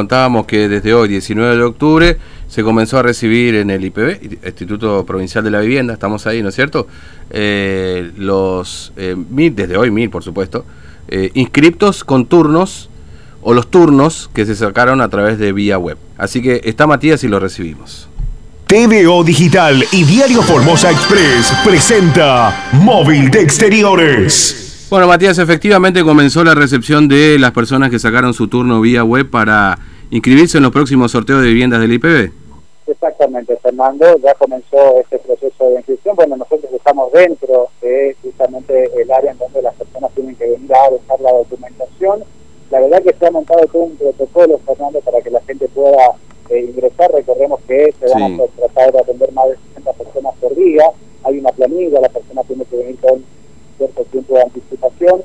Contábamos que desde hoy, 19 de octubre, se comenzó a recibir en el IPB, Instituto Provincial de la Vivienda, estamos ahí, ¿no es cierto? Eh, los eh, mil, desde hoy mil, por supuesto, eh, inscriptos con turnos o los turnos que se sacaron a través de vía web. Así que está Matías y lo recibimos. TVO Digital y Diario Formosa Express presenta Móvil de Exteriores. Bueno, Matías, efectivamente comenzó la recepción de las personas que sacaron su turno vía web para inscribirse en los próximos sorteos de viviendas del IPB. Exactamente, Fernando, ya comenzó este proceso de inscripción. Bueno, nosotros estamos dentro de justamente el área en donde las personas tienen que venir a dejar la documentación. La verdad que se ha montado todo un protocolo, Fernando, para que la gente pueda eh, ingresar. Recordemos que se van a tratar de atender más de 60 personas por día. Hay una planilla, la persona tiene que venir con cierto tiempo de anticipación,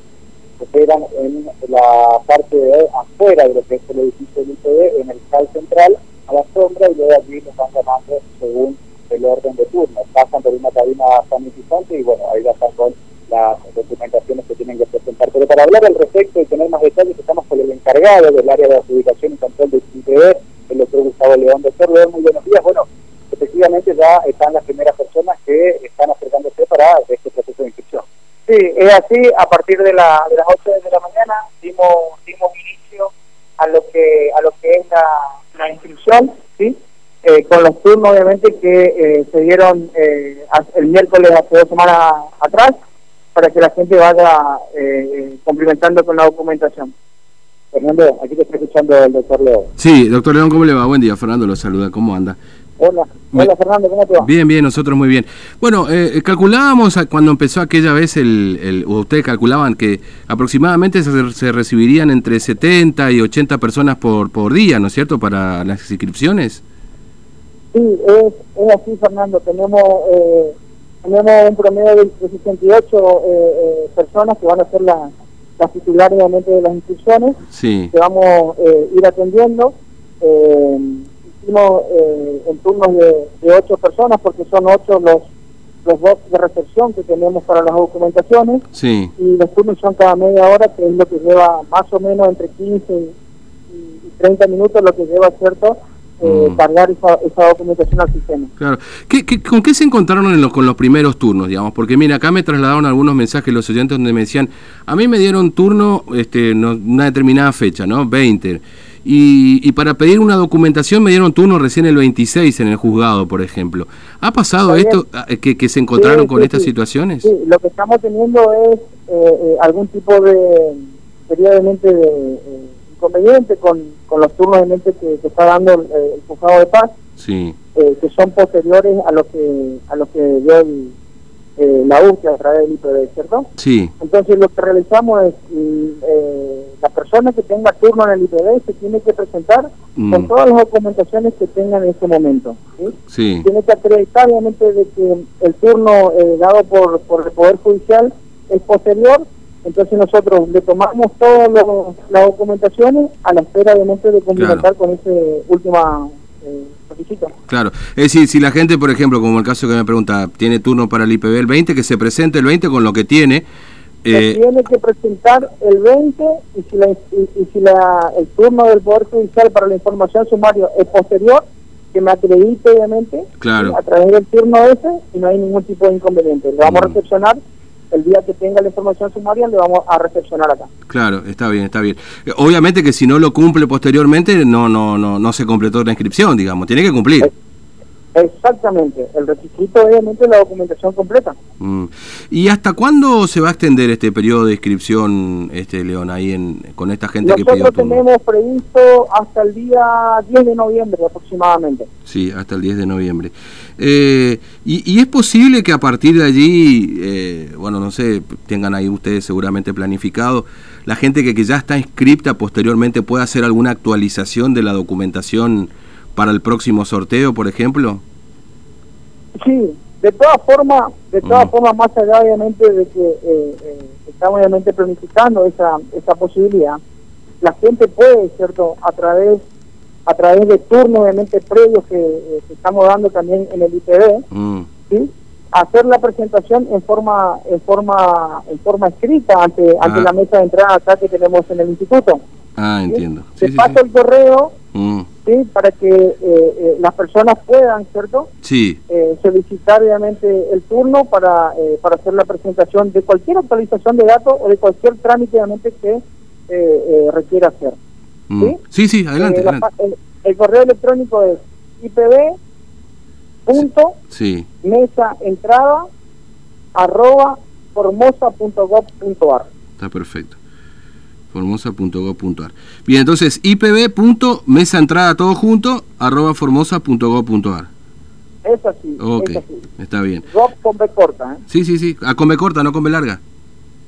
se esperan en la parte de afuera de lo que es el edificio del IPD, en el sal central, a la sombra, y luego allí nos van llamando según el orden de turno. Pasan por una cabina sanitizante y bueno, ahí ya están con las documentaciones que tienen que presentar. Pero para hablar al respecto y tener más detalles, estamos con el encargado del área de adjudicación y control del IPD, el doctor Gustavo León de Cerro. Muy buenos días. Bueno, efectivamente ya están las primeras personas que están acercándose para este proceso de inscripción. Sí, es así, a partir de, la, de las 8 de la mañana dimos, dimos inicio a lo que a lo que es la, inscripción, ¿sí? Eh, con los turnos obviamente que eh, se dieron eh, el miércoles hace dos semanas atrás para que la gente vaya eh, cumplimentando con la documentación. Fernando, aquí te está escuchando el doctor León. Sí, doctor León, ¿cómo le va? Buen día, Fernando lo saluda, ¿cómo anda? Hola, hola Fernando, ¿cómo te va? Bien, bien, nosotros muy bien. Bueno, eh, calculábamos cuando empezó aquella vez, el, el ustedes calculaban que aproximadamente se, se, recibirían entre 70 y 80 personas por, por día, ¿no es cierto?, para las inscripciones. Sí, es, es así, Fernando. Tenemos eh, tenemos un promedio de 68 eh, eh, personas que van a ser las, las titulares de las inscripciones, sí. que vamos a eh, ir atendiendo. Eh, hicimos eh, en turnos de, de, ocho personas porque son ocho los los box de recepción que tenemos para las documentaciones sí. y los turnos son cada media hora que es lo que lleva más o menos entre 15 y, y 30 minutos lo que lleva cierto eh, mm. cargar esa, esa, documentación al sistema. Claro. ¿Qué, qué, con qué se encontraron en los, con los primeros turnos, digamos? Porque mira, acá me trasladaron algunos mensajes los oyentes donde me decían, a mí me dieron turno este, no, una determinada fecha, ¿no? 20. Y, y, para pedir una documentación me dieron turno recién el 26 en el juzgado, por ejemplo. ¿Ha pasado esto, que, que, se encontraron sí, con sí, estas sí. situaciones? Sí, lo que estamos teniendo es eh, eh, algún tipo de, periódicamente, de eh, inconveniente con, con, los turnos de mente que, que está dando el, el, juzgado de paz, que son posteriores a lo que a lo que dio el, eh, la UCI a través del IPD, ¿cierto? Sí. Entonces lo que realizamos es eh, la persona que tenga turno en el IPD se tiene que presentar mm. con todas las documentaciones que tenga en ese momento. ¿sí? Sí. Tiene que acreditar obviamente de que el turno eh, dado por, por el Poder Judicial es posterior, entonces nosotros le tomamos todas las documentaciones a la espera obviamente de complementar claro. con ese última eh. Claro, es decir, si la gente, por ejemplo, como el caso que me pregunta, tiene turno para el IPB el 20, que se presente el 20 con lo que tiene. Eh, tiene que presentar el 20 y si, la, y, y si la, el turno del Poder Judicial para la información sumaria es posterior, que me acredite obviamente claro. a través del turno ese y no hay ningún tipo de inconveniente. Lo vamos mm. a recepcionar el día que tenga la información sumaria le vamos a recepcionar acá. Claro, está bien, está bien. Obviamente que si no lo cumple posteriormente no no no no se completó la inscripción, digamos, tiene que cumplir. Exactamente, el requisito obviamente es la documentación completa. Mm. ¿Y hasta cuándo se va a extender este periodo de inscripción, este León, ahí en, con esta gente Nosotros que pidió turno? tenemos previsto hasta el día 10 de noviembre aproximadamente. Sí, hasta el 10 de noviembre. Eh, y, y, es posible que a partir de allí, eh, bueno, no sé, tengan ahí ustedes seguramente planificado, la gente que, que ya está inscripta posteriormente pueda hacer alguna actualización de la documentación para el próximo sorteo, por ejemplo? Sí, de todas formas, de todas mm. formas, más allá obviamente de que eh, eh, estamos obviamente planificando esa, esa posibilidad, la gente puede, ¿cierto?, a través a través de turnos obviamente previos que, eh, que estamos dando también en el IPD, mm. ¿sí? hacer la presentación en forma en forma en forma escrita ante ah. ante la mesa de entrada acá que tenemos en el instituto. Ah, entiendo. ¿sí? Sí, paso el correo Mm, ¿sí? Para que eh, eh, las personas puedan, ¿cierto? Sí, Eh, solicitar obviamente el turno para, eh, para hacer la presentación de cualquier actualización de datos o de cualquier trámite obviamente que requiera hacer. mm. ¿Sí? sí, sí, adelante, la adelante. el correo electrónico es ipb punto Sí, mesa entrada arroba formosa.gov.ar está perfecto. formosa.gov.ar. Bien, entonces ipb.mesaentrada todo junto arroba formosa.gov.ar. es así, Ok, es así. está bien. Gov con B corta, ¿eh? Sí, sí, sí. Ah, con B corta, no con B larga.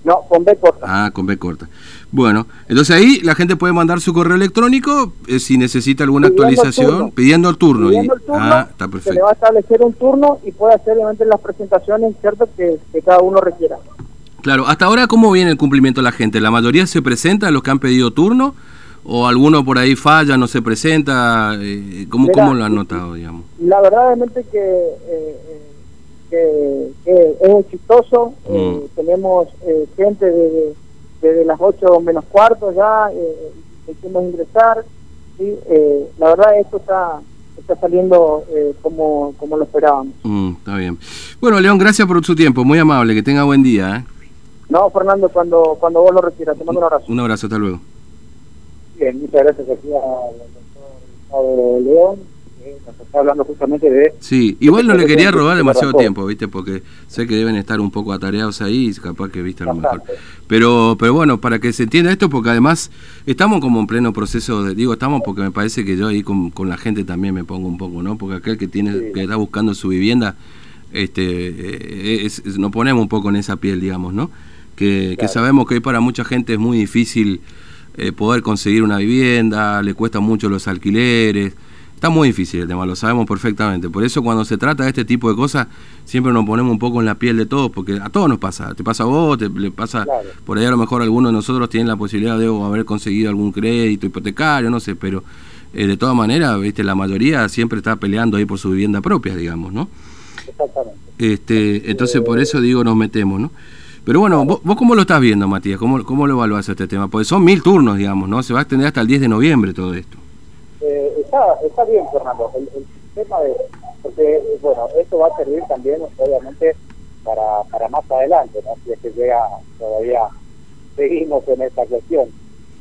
No, con B corta. Ah, con B corta. Bueno, entonces ahí la gente puede mandar su correo electrónico eh, si necesita alguna Pidiendo el actualización, turno. pidiendo el turno. Pidiendo y- el turno, ah, está se le perfecto. va a establecer un turno y puede hacer obviamente las presentaciones cierto que, que cada uno requiera. Claro, hasta ahora, ¿cómo viene el cumplimiento de la gente? ¿La mayoría se presenta, los que han pedido turno? ¿O alguno por ahí falla, no se presenta? Eh, ¿cómo, Mira, ¿Cómo lo han notado, digamos? La verdad que, eh, eh, que, que es exitoso, eh, Mm. tenemos eh, gente desde, desde las 8 menos cuarto ya, hicimos ingresar, ¿sí? Eh, la verdad esto está está saliendo eh, como, como lo esperábamos. Mm, está bien. Bueno, León, gracias por su tiempo, muy amable, que tenga buen día. ¿eh? No, Fernando, cuando, cuando vos lo requieras, te mando un abrazo. Un abrazo, hasta luego. Bien, muchas gracias aquí al doctor León, que nos está hablando justamente de... Sí, igual no le quería robar demasiado tiempo, ¿viste? Porque sé que deben estar un poco atareados ahí y capaz que, ¿viste? A lo mejor. Pero, pero bueno, para que se entienda esto, porque además estamos como en pleno proceso de, digo, estamos porque me parece que yo ahí con, con la gente también me pongo un poco, ¿no? Porque aquel que tiene, Sí. que está buscando su vivienda, este, eh, es- es- nos ponemos un poco en esa piel, digamos, ¿no? Que, que sabemos que hoy para mucha gente es muy difícil eh, poder conseguir una vivienda, le cuestan mucho los alquileres. Está muy difícil el tema, lo sabemos perfectamente. Por eso cuando se trata de este tipo de cosas, siempre nos ponemos un poco en la piel de todos, porque a todos nos pasa. Te pasa a vos, te, le pasa Claro. por ahí a lo mejor algunos de nosotros tienen la posibilidad de haber conseguido algún crédito hipotecario, no sé, pero eh, de todas maneras, viste, la mayoría siempre está peleando ahí por su vivienda propia, digamos, ¿no? Exactamente. Este, entonces por eso digo nos metemos, ¿no? Pero bueno, ¿vos, vos cómo lo estás viendo, Matías? ¿Cómo, ¿Cómo lo evaluás este tema? Porque son mil turnos, digamos, ¿no? Se va a extender hasta el 10 de noviembre todo esto. Eh, está, está bien, Fernando, el, el sistema de... Porque, bueno, esto va a servir también, obviamente, para, para más adelante, ¿no? Si es que llega, todavía seguimos en esta cuestión,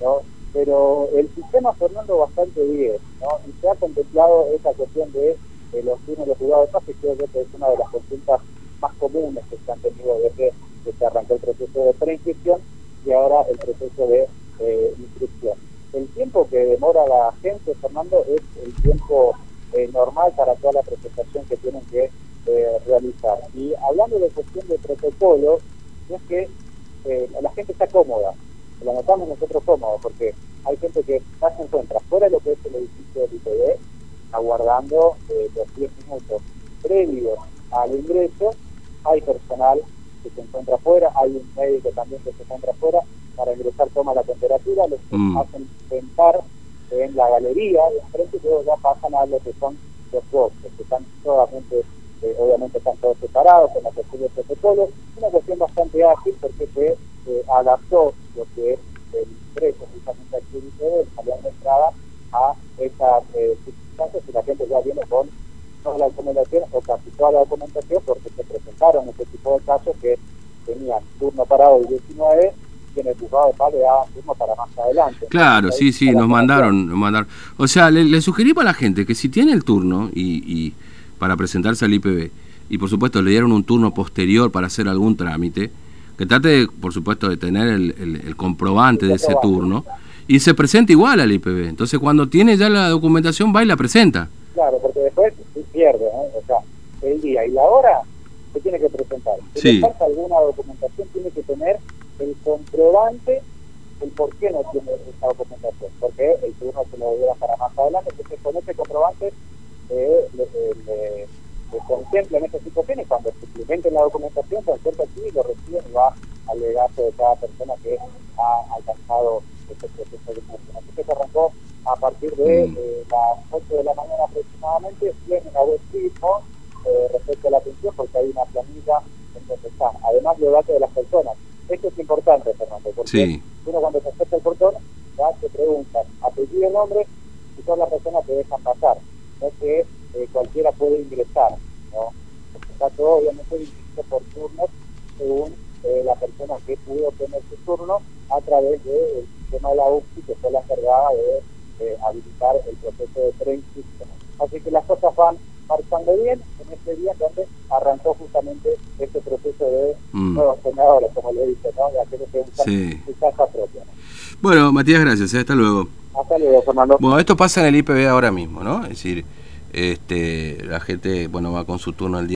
¿no? Pero el sistema, Fernando, bastante bien, ¿no? Y se ha contemplado esa cuestión de, los turnos de juzgados de paz, que creo que es una de las consultas más comunes que se han tenido desde que se arrancó el proceso de preinscripción y ahora el proceso de eh, inscripción. El tiempo que demora la gente, Fernando, es el tiempo eh, normal para toda la presentación que tienen que eh, realizar. Y hablando de cuestión de protocolo, es que eh, la gente está cómoda, lo notamos nosotros cómodos, porque hay gente que ya se encuentra fuera de lo que es el edificio del IPD, aguardando los 10 minutos previos al ingreso, hay personal que se encuentra afuera, hay un médico también que se encuentra afuera, para ingresar toma la temperatura, los Mm. hacen sentar en la galería de enfrente y luego ya pasan a lo que son los boxes, que están solamente, eh, obviamente están todos separados con la cuestión del protocolo, una cuestión bastante ágil porque se eh, adaptó lo que es el ingreso justamente aquí en IPD, el salón de entrada, a esas eh, circunstancias y la gente ya viene con toda la documentación o casi toda la documentación porque se presentaron este tipo de casos que tenían turno para hoy 19 y en el juzgado de paz le daban turno para más adelante. Claro, Entonces, sí, sí, nos mandaron, nos mandaron. O sea, le, le sugerí para la gente que si tiene el turno y, y para presentarse al IPB, y por supuesto le dieron un turno posterior para hacer algún trámite, que trate, por supuesto, de tener el, el- el comprobante de ese turno, y se presenta igual al IPB. Entonces, cuando tiene ya la documentación, va y la presenta. Claro, porque después se pierde, ¿no? O sea, el día y la hora se tiene que presentar. Si Sí. le falta alguna documentación, tiene que tener el comprobante el por qué no tiene esa documentación. Porque el turno se lo diera para más adelante. Entonces, con ese comprobante eh, le, le- le- contemplan esas situaciones. Cuando suplementen la documentación, se acerca aquí y lo reciben y va al legato de cada persona que ha alcanzado este proceso de inscripción. Así que se arrancó a partir de Mm. eh, las 8 de la mañana aproximadamente, tienen una web ritmo eh, respecto a la atención, porque hay una planilla en donde están, además los datos de las personas. Esto es importante, Fernando, porque Sí. uno cuando se acerca al portón, ya se pregunta apellido, nombre, y son las personas te dejan pasar, no que eh, cualquiera puede ingresar, ¿no? Está todo obviamente dividido por turnos según eh, la persona que pudo tener su turno a través del sistema de la UCI que fue la encargada de habilitar el proceso de preinscripción. Así que las cosas van marchando bien en este día donde arrancó justamente este proceso de mm. nuevos senadores, como le dije, ¿no? de aquellos que usan sí. su casa propia. Bueno, Matías, gracias. ¿eh? Hasta luego. Hasta luego, Fernando. Bueno, esto pasa en el IPB ahora mismo, ¿no? Es decir, este, la gente, bueno, va con su turno al día.